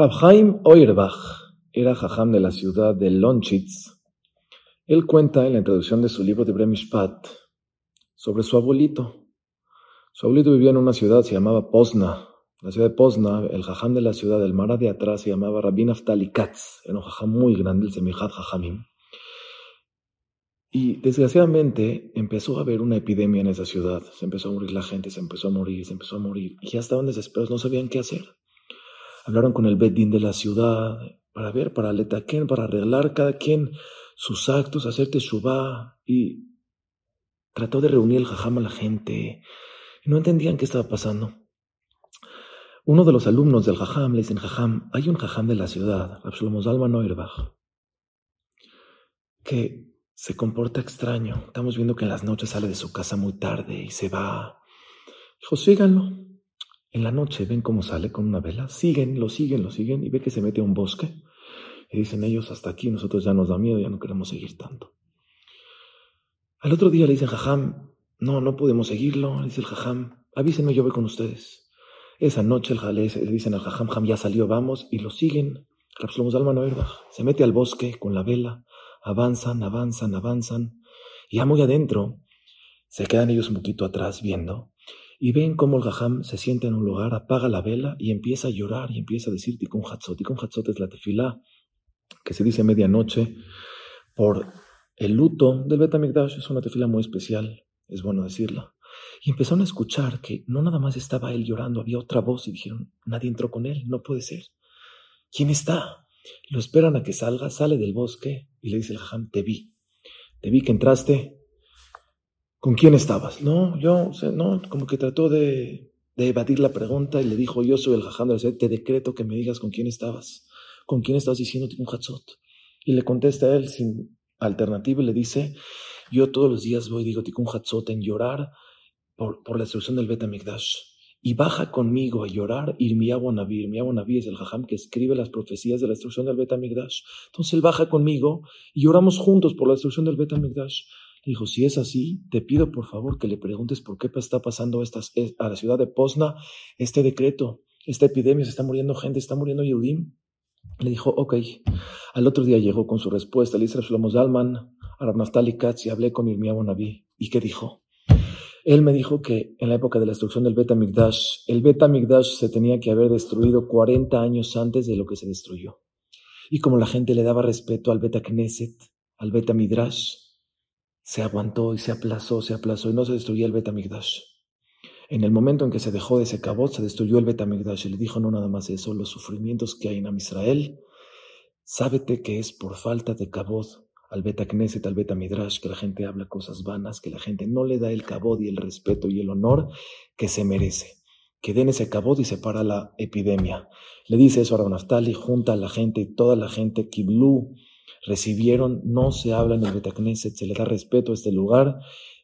Rabhaim Oirbach era jajam de la ciudad de Lonchitz. Él cuenta en la introducción de su libro de Bremishpat sobre su abuelito. Su abuelito vivía en una ciudad, se llamaba Pozna. La ciudad de Pozna, el jajam de la ciudad, el mara de atrás, se llamaba Rabin Aftali Katz. Era un jajam muy grande, el semijat jajamim. Y desgraciadamente empezó a haber una epidemia en esa ciudad. Se empezó a morir la gente, se empezó a morir, se empezó a morir. Y ya estaban desesperados, no sabían qué hacer. Hablaron con el Bedín de la ciudad para ver, para letaquen, para arreglar cada quien sus actos, hacer teshuvah. Y trató de reunir el jajam a la gente. Y no entendían qué estaba pasando. Uno de los alumnos del jajam le dicen, jajam, hay un jajam de la ciudad, Absalom Zalman Neuerbach, que se comporta extraño. Estamos viendo que en las noches sale de su casa muy tarde y se va. Dijo, síganlo. En la noche ven cómo sale con una vela. Siguen, lo siguen, lo siguen y ve que se mete a un bosque. Y dicen ellos, hasta aquí nosotros ya nos da miedo, ya no queremos seguir tanto. Al otro día le dicen, jajam, no, no podemos seguirlo. dice el jajam, avísenme, yo voy con ustedes. Esa noche el le dicen al jajam, jam, ya salió, vamos, y lo siguen. Se mete al bosque con la vela avanzan, avanzan, avanzan, y ya muy adentro se quedan ellos un poquito atrás viendo, y ven cómo el Gajam se sienta en un lugar, apaga la vela y empieza a llorar y empieza a decir Tikkun Hatzot. Tikkun Hatzot es la tefilá que se dice medianoche por el luto del Betamigdash. Es una tefilá muy especial, es bueno decirla. Y empezaron a escuchar que no nada más estaba él llorando, había otra voz y dijeron, nadie entró con él, no puede ser. ¿Quién está? Lo esperan a que salga, sale del bosque y le dice el jajam, te vi, te vi que entraste. ¿Con quién estabas? No, yo, no, como que trató de, evadir la pregunta y le dijo, yo soy el jajam de la te decreto que me digas con quién estabas, con quién estabas diciendo un hatzot. Y le contesta a él sin alternativa y le dice, yo todos los días voy, digo, tikkun hatzot en llorar por, la destrucción del Betamigdash y baja conmigo a llorar Irmiyahu Naví. Irmiyahu Naví es el jajam que escribe las profecías de la destrucción del Betamigdash. Entonces él baja conmigo y lloramos juntos por la destrucción del Betamigdash. Le dijo, si es así, te pido por favor que le preguntes por qué está pasando eh, a la ciudad de Pozna este decreto, esta epidemia, se está muriendo gente, está muriendo Yehudim. Le dijo, ok. Al otro día llegó con su respuesta, le dice Shlomo Zalman, a Katz y hablé con Irmiyahu Naví. ¿Y qué dijo? Él me dijo que en la época de la destrucción del Bet Migdash, el Bet Migdash se tenía que haber destruido 40 años antes de lo que se destruyó. Y como la gente le daba respeto al Bet Knesset, al Bet Midrash, se aguantó y se aplazó, se aplazó y no se destruyó el Bet Migdash. En el momento en que se dejó de ese cabot, se destruyó el Bet Migdash. Y le dijo no nada más eso, los sufrimientos que hay en Israel, sábete que es por falta de cabot al Beta Knesset, al Beta Midrash, que la gente habla cosas vanas, que la gente no le da el cabod y el respeto y el honor que se merece. Que den ese cabod y se para la epidemia. Le dice eso a Naftali, junta a la gente, toda la gente, Kiblu, recibieron, no se habla en el Beta Knesset, se le da respeto a este lugar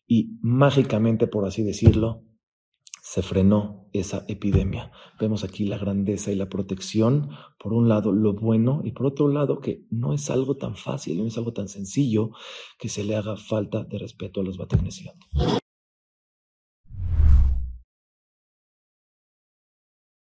y mágicamente, por así decirlo, se frenó esa epidemia. Vemos aquí la grandeza y la protección, por un lado lo bueno y por otro lado que no es algo tan fácil, no es algo tan sencillo que se le haga falta de respeto a los bategnesianos.